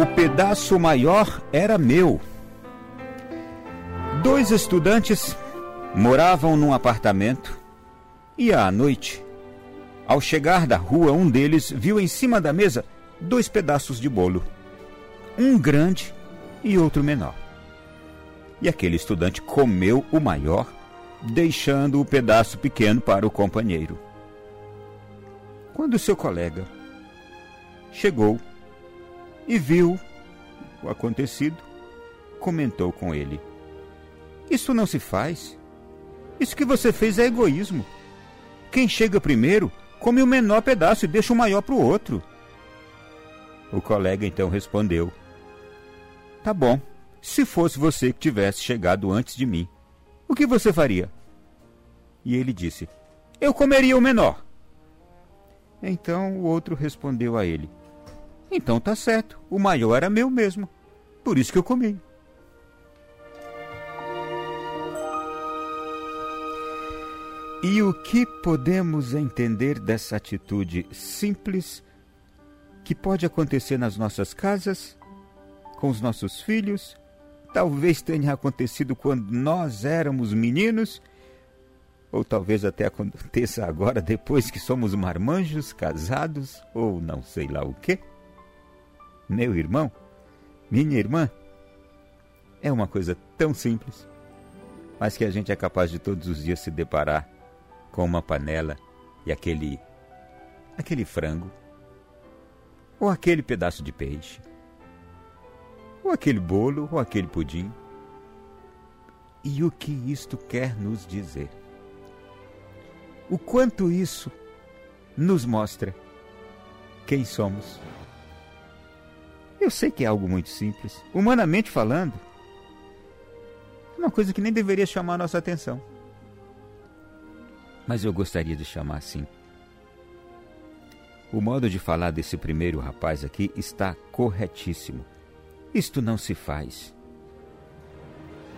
O pedaço maior era meu. Dois estudantes moravam num apartamento e à noite, ao chegar da rua, um deles viu em cima da mesa dois pedaços de bolo, um grande e outro menor. E aquele estudante comeu o maior, deixando o pedaço pequeno para o companheiro. Quando seu colega chegou e viu o acontecido, comentou com ele: Isso não se faz. Isso que você fez é egoísmo. Quem chega primeiro come o menor pedaço e deixa o maior para o outro. O colega então respondeu: Tá bom, se fosse você que tivesse chegado antes de mim, o que você faria? E ele disse: Eu comeria o menor. Então o outro respondeu a ele: Então tá certo, o maior era meu mesmo. Por isso que eu comi. E o que podemos entender dessa atitude simples que pode acontecer nas nossas casas, com os nossos filhos? Talvez tenha acontecido quando nós éramos meninos, ou talvez até aconteça agora depois que somos marmanjos, casados, ou não sei lá o que. Meu irmão, minha irmã, é uma coisa tão simples, mas que a gente é capaz de todos os dias se deparar com uma panela e aquele aquele frango ou aquele pedaço de peixe ou aquele bolo ou aquele pudim. E o que isto quer nos dizer? O quanto isso nos mostra quem somos. Eu sei que é algo muito simples, humanamente falando, é uma coisa que nem deveria chamar a nossa atenção mas eu gostaria de chamar assim. O modo de falar desse primeiro rapaz aqui está corretíssimo. Isto não se faz.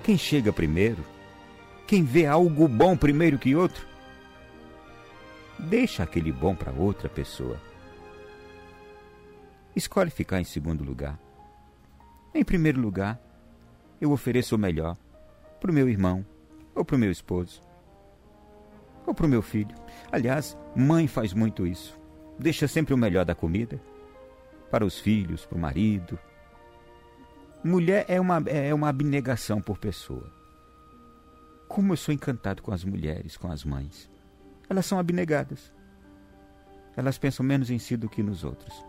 Quem chega primeiro, quem vê algo bom primeiro que outro, deixa aquele bom para outra pessoa. Escolhe ficar em segundo lugar. Em primeiro lugar, eu ofereço o melhor para o meu irmão ou para o meu esposo ou para o meu filho. Aliás, mãe faz muito isso. Deixa sempre o melhor da comida para os filhos, para o marido. Mulher é uma, é uma abnegação por pessoa. Como eu sou encantado com as mulheres, com as mães. Elas são abnegadas. Elas pensam menos em si do que nos outros.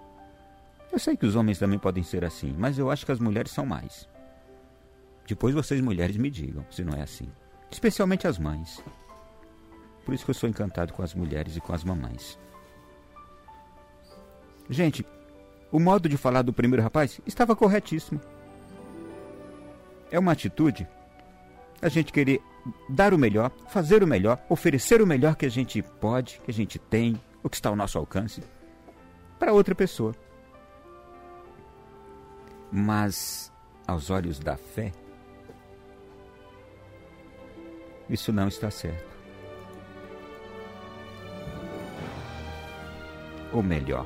Eu sei que os homens também podem ser assim, mas eu acho que as mulheres são mais. Depois vocês mulheres me digam se não é assim. Especialmente as mães. Por isso que eu sou encantado com as mulheres e com as mamães. Gente, o modo de falar do primeiro rapaz estava corretíssimo. É uma atitude a gente querer dar o melhor, fazer o melhor, oferecer o melhor que a gente pode, que a gente tem, o que está ao nosso alcance, para outra pessoa. Mas, aos olhos da fé, isso não está certo. ou melhor,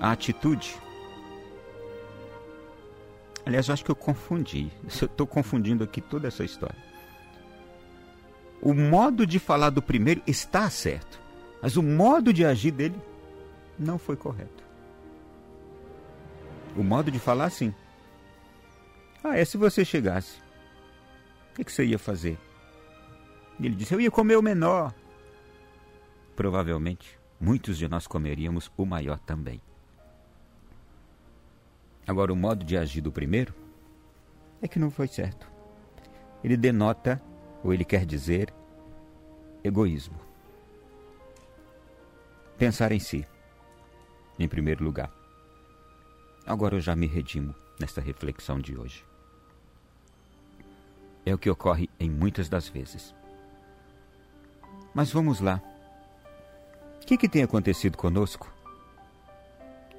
a atitude. Aliás, eu acho que eu confundi. Eu estou confundindo aqui toda essa história. O modo de falar do primeiro está certo, mas o modo de agir dele não foi correto. O modo de falar, sim. Ah, é se você chegasse. O que, que você ia fazer? E ele disse: Eu ia comer o menor. Provavelmente muitos de nós comeríamos o maior também. Agora, o modo de agir do primeiro é que não foi certo. Ele denota, ou ele quer dizer, egoísmo. Pensar em si, em primeiro lugar. Agora eu já me redimo nesta reflexão de hoje. É o que ocorre em muitas das vezes. Mas vamos lá o que, que tem acontecido conosco?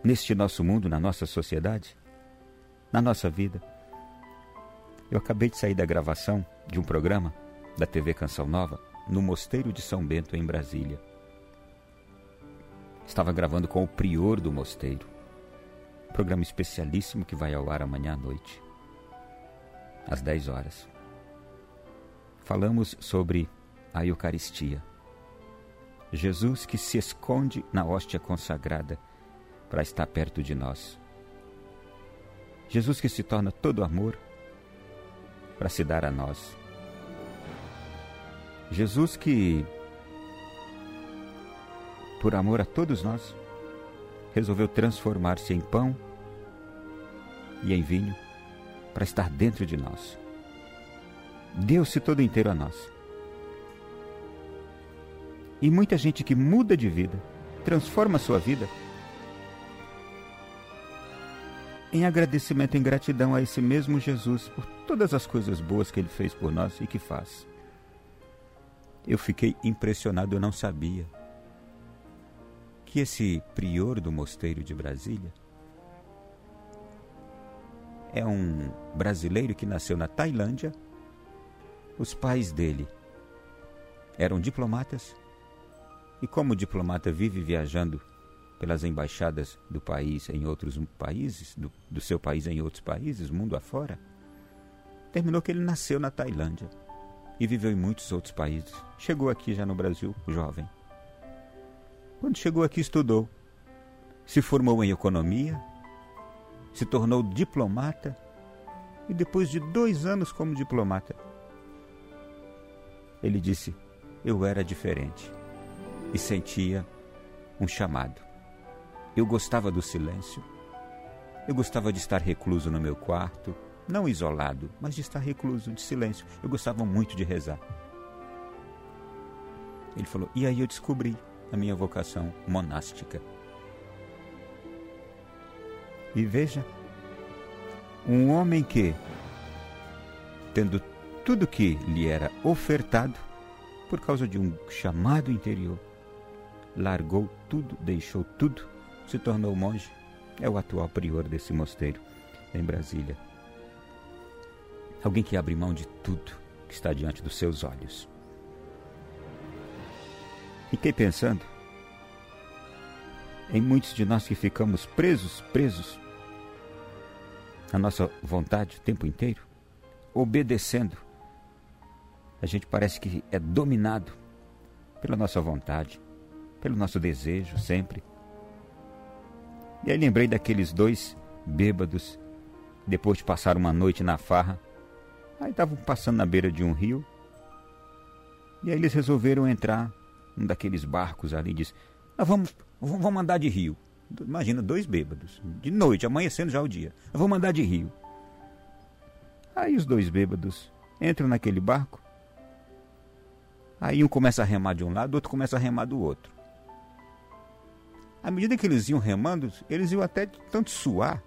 Neste nosso mundo, na nossa sociedade, na nossa vida? Eu acabei de sair da gravação de um programa da TV Canção Nova no Mosteiro de São Bento, em Brasília. Estava gravando com o prior do mosteiro. Programa especialíssimo que vai ao ar amanhã à noite, às 10 horas. Falamos sobre a Eucaristia. Jesus que se esconde na hóstia consagrada para estar perto de nós. Jesus que se torna todo amor para se dar a nós. Jesus que, por amor a todos nós, resolveu transformar-se em pão e em vinho para estar dentro de nós. Deu-se todo inteiro a nós. E muita gente que muda de vida, transforma a sua vida, em agradecimento, em gratidão a esse mesmo Jesus por todas as coisas boas que ele fez por nós e que faz. Eu fiquei impressionado, eu não sabia que esse prior do mosteiro de Brasília é um brasileiro que nasceu na Tailândia. Os pais dele eram diplomatas e, como diplomata, vive viajando pelas embaixadas do país em outros países, do, do seu país em outros países, mundo afora. Terminou que ele nasceu na Tailândia e viveu em muitos outros países. Chegou aqui já no Brasil, jovem. Quando chegou aqui, estudou. Se formou em economia, se tornou diplomata e depois de dois anos como diplomata, ele disse: Eu era diferente e sentia um chamado. Eu gostava do silêncio, eu gostava de estar recluso no meu quarto, não isolado, mas de estar recluso, de silêncio. Eu gostava muito de rezar. Ele falou: E aí eu descobri a minha vocação monástica. E veja, um homem que, tendo tudo que lhe era ofertado, por causa de um chamado interior, largou tudo, deixou tudo, se tornou monge, é o atual prior desse mosteiro em Brasília. Alguém que abre mão de tudo que está diante dos seus olhos. Fiquei pensando em muitos de nós que ficamos presos, presos à nossa vontade o tempo inteiro, obedecendo. A gente parece que é dominado pela nossa vontade, pelo nosso desejo sempre. E aí lembrei daqueles dois bêbados, depois de passar uma noite na farra, Aí estavam passando na beira de um rio. E aí eles resolveram entrar num daqueles barcos ali e disse: Nós vamos, vamos andar de rio. Imagina, dois bêbados, de noite, amanhecendo já o dia. Eu vou mandar de rio. Aí os dois bêbados entram naquele barco. Aí um começa a remar de um lado, o outro começa a remar do outro. À medida que eles iam remando, eles iam até tanto suar,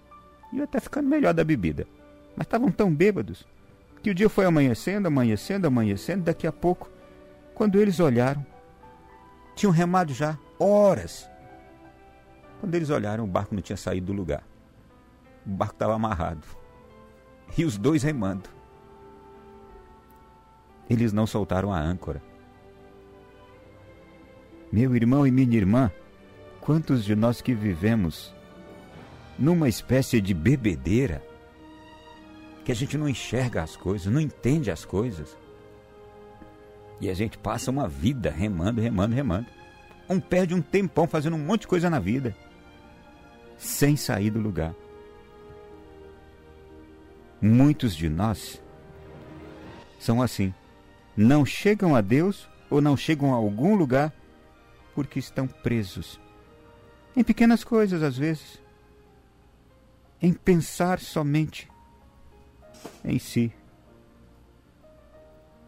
iam até ficando melhor da bebida. Mas estavam tão bêbados que o dia foi amanhecendo, amanhecendo, amanhecendo, daqui a pouco, quando eles olharam, tinham remado já horas. Quando eles olharam, o barco não tinha saído do lugar. O barco estava amarrado. E os dois remando. Eles não soltaram a âncora. Meu irmão e minha irmã, quantos de nós que vivemos numa espécie de bebedeira, que a gente não enxerga as coisas, não entende as coisas. E a gente passa uma vida remando, remando, remando. Um perde um tempão fazendo um monte de coisa na vida, sem sair do lugar. Muitos de nós são assim. Não chegam a Deus ou não chegam a algum lugar porque estão presos. Em pequenas coisas, às vezes. Em pensar somente em si,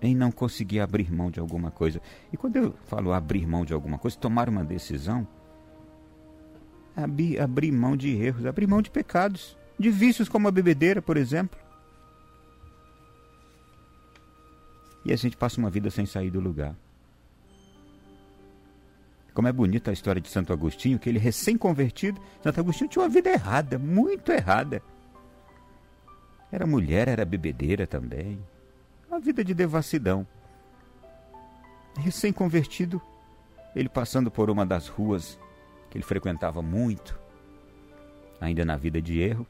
em não conseguir abrir mão de alguma coisa. E quando eu falo abrir mão de alguma coisa, tomar uma decisão, abrir, abrir mão de erros, abrir mão de pecados, de vícios como a bebedeira, por exemplo. E a gente passa uma vida sem sair do lugar. Como é bonita a história de Santo Agostinho, que ele recém-convertido, Santo Agostinho tinha uma vida errada, muito errada. Era mulher, era bebedeira também. Vida de devassidão. Recém-convertido, ele passando por uma das ruas que ele frequentava muito, ainda na vida de erro,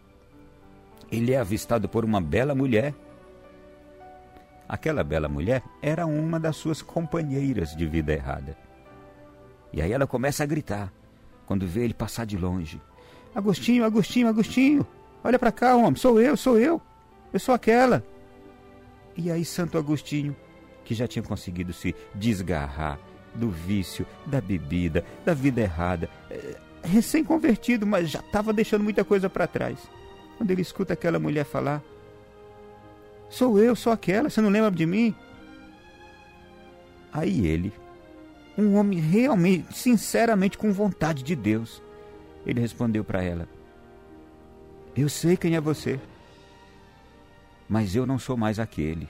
ele é avistado por uma bela mulher. Aquela bela mulher era uma das suas companheiras de vida errada. E aí ela começa a gritar quando vê ele passar de longe: Agostinho, Agostinho, Agostinho, olha para cá, homem, sou eu, sou eu, eu sou aquela. E aí Santo Agostinho, que já tinha conseguido se desgarrar do vício, da bebida, da vida errada, é, recém-convertido, mas já estava deixando muita coisa para trás. Quando ele escuta aquela mulher falar: Sou eu, sou aquela, você não lembra de mim? Aí ele, um homem realmente, sinceramente com vontade de Deus, ele respondeu para ela: Eu sei quem é você, mas eu não sou mais aquele.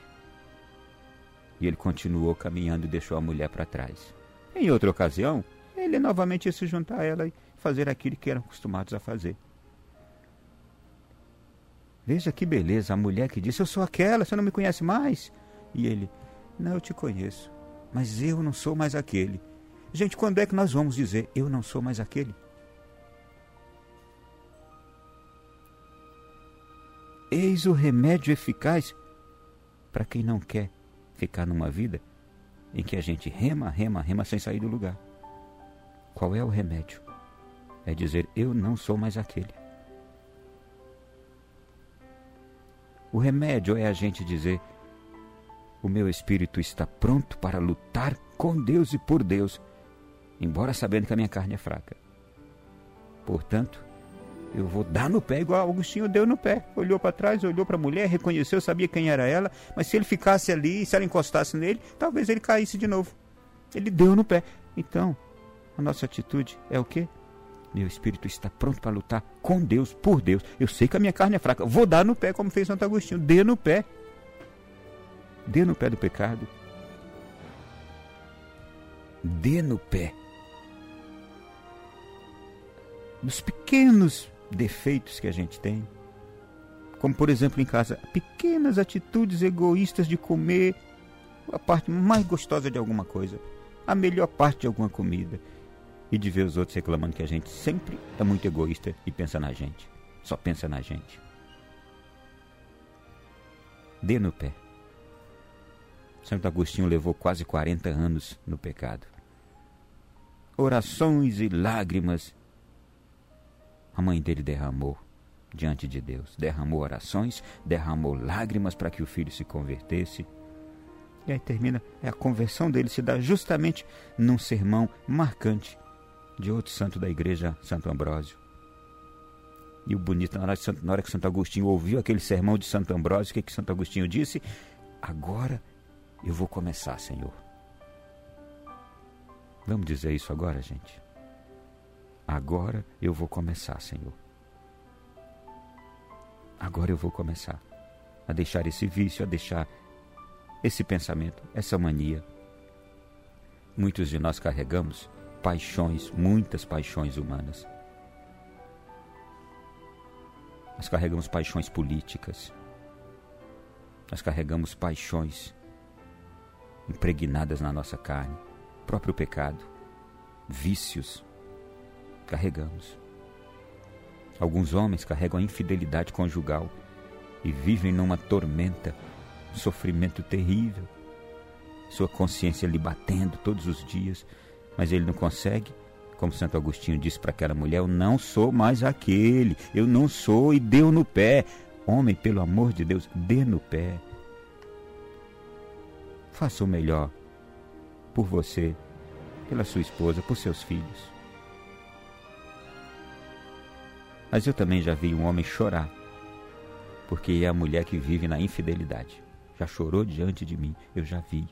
E ele continuou caminhando e deixou a mulher para trás. Em outra ocasião, ele novamente ia se juntar a ela e fazer aquilo que eram acostumados a fazer. Veja que beleza, a mulher que disse: Eu sou aquela, você não me conhece mais? E ele: Não, eu te conheço, mas eu não sou mais aquele. Gente, quando é que nós vamos dizer: Eu não sou mais aquele? Eis o remédio eficaz para quem não quer ficar numa vida em que a gente rema, rema, rema sem sair do lugar. Qual é o remédio? É dizer: Eu não sou mais aquele. O remédio é a gente dizer: O meu espírito está pronto para lutar com Deus e por Deus, embora sabendo que a minha carne é fraca. Portanto, eu vou dar no pé igual Augustinho deu no pé. Olhou para trás, olhou para a mulher, reconheceu, sabia quem era ela, mas se ele ficasse ali, se ela encostasse nele, talvez ele caísse de novo. Ele deu no pé. Então, a nossa atitude é o quê? Meu espírito está pronto para lutar com Deus, por Deus. Eu sei que a minha carne é fraca. Vou dar no pé, como fez Santo Agostinho. Dê no pé. Dê no pé do pecado. Dê no pé dos pequenos defeitos que a gente tem. Como, por exemplo, em casa, pequenas atitudes egoístas de comer a parte mais gostosa de alguma coisa, a melhor parte de alguma comida, e de ver os outros reclamando que a gente sempre é muito egoísta e pensa na gente, só pensa na gente. Dê no pé. Santo Agostinho levou quase 40 anos no pecado. Orações e lágrimas a mãe dele derramou diante de Deus. Derramou orações, derramou lágrimas para que o filho se convertesse. E aí termina, é a conversão dele se dá justamente num sermão marcante de outro santo da igreja, Santo Ambrósio. E o bonito, na hora, Santo, na hora que Santo Agostinho ouviu aquele sermão de Santo Ambrósio, o que, que Santo Agostinho disse? Agora eu vou começar, Senhor. Vamos dizer isso agora, gente? Agora eu vou começar, Senhor. Agora eu vou começar a deixar esse vício, a deixar esse pensamento, essa mania. Muitos de nós carregamos paixões, muitas paixões humanas. Nós carregamos paixões políticas. Nós carregamos paixões impregnadas na nossa carne, próprio pecado, vícios, carregamos. Alguns homens carregam a infidelidade conjugal e vivem numa tormenta, um sofrimento terrível. Sua consciência lhe batendo todos os dias, mas ele não consegue. Como Santo Agostinho disse para aquela mulher: Eu não sou mais aquele, eu não sou, e deu no pé. Homem, pelo amor de Deus, dê no pé. Faça o melhor por você, pela sua esposa, por seus filhos. Mas eu também já vi um homem chorar, porque é a mulher que vive na infidelidade. Já chorou diante de mim, eu já vi.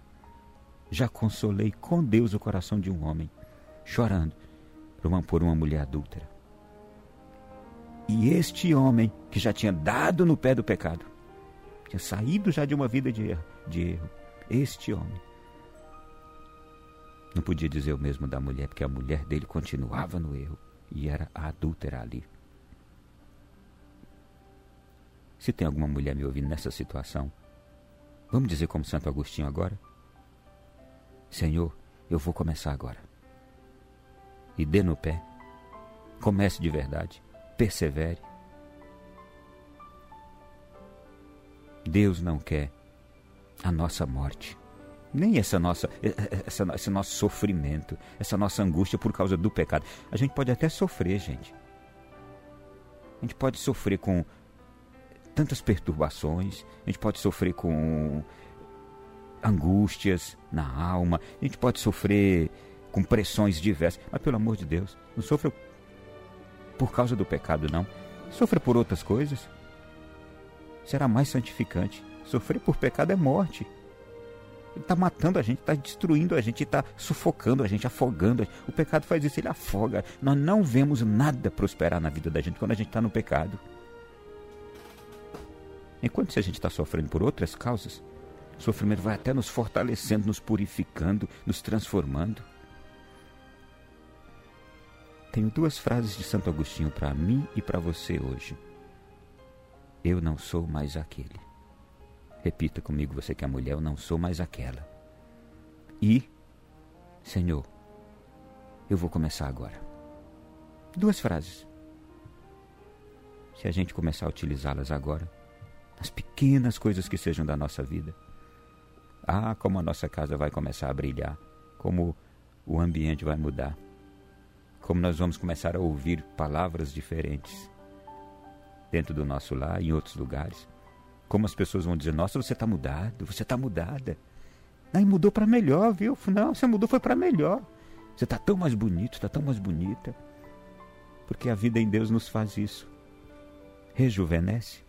Já consolei com Deus o coração de um homem, chorando por uma, por uma mulher adúltera. E este homem, que já tinha dado no pé do pecado, tinha saído já de uma vida de erro, de erro este homem, não podia dizer o mesmo da mulher, porque a mulher dele continuava no erro e era a adúltera ali. Se tem alguma mulher me ouvindo nessa situação, vamos dizer como Santo Agostinho agora? Senhor, eu vou começar agora. E dê no pé. Comece de verdade. persevere. Deus não quer a nossa morte, nem essa nossa, essa, esse nosso sofrimento, essa nossa angústia por causa do pecado. A gente pode até sofrer, gente. A gente pode sofrer com tantas perturbações, a gente pode sofrer com angústias na alma, a gente pode sofrer com pressões diversas, mas pelo amor de Deus, não sofra por causa do pecado, não. Sofra por outras coisas. Será mais santificante. Sofrer por pecado é morte. Ele está matando a gente, está destruindo a gente, está sufocando a gente, afogando. A gente. O pecado faz isso, ele afoga. Nós não vemos nada prosperar na vida da gente quando a gente está no pecado. Enquanto se a gente está sofrendo por outras causas, o sofrimento vai até nos fortalecendo, nos purificando, nos transformando. Tenho duas frases de Santo Agostinho para mim e para você hoje. Eu não sou mais aquele. Repita comigo, você que é mulher, eu não sou mais aquela. E, Senhor, eu vou começar agora. Duas frases. Se a gente começar a utilizá-las agora, nas pequenas coisas que sejam da nossa vida, ah, como a nossa casa vai começar a brilhar, como o ambiente vai mudar, como nós vamos começar a ouvir palavras diferentes dentro do nosso lar, em outros lugares. Como as pessoas vão dizer: Nossa, você está mudado, você está mudada. E mudou para melhor, viu? Não, você mudou foi para melhor. Você está tão mais bonito, está tão mais bonita. Porque a vida em Deus nos faz isso. Rejuvenesce,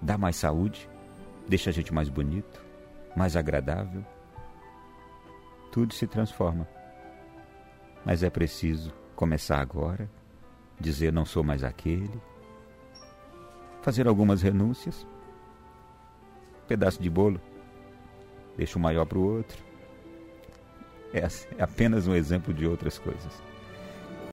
dá mais saúde, deixa a gente mais bonito, mais agradável. Tudo se transforma. Mas é preciso começar agora, dizer não sou mais aquele, fazer algumas renúncias, pedaço de bolo, deixa o maior para o outro. É, é apenas um exemplo de outras coisas.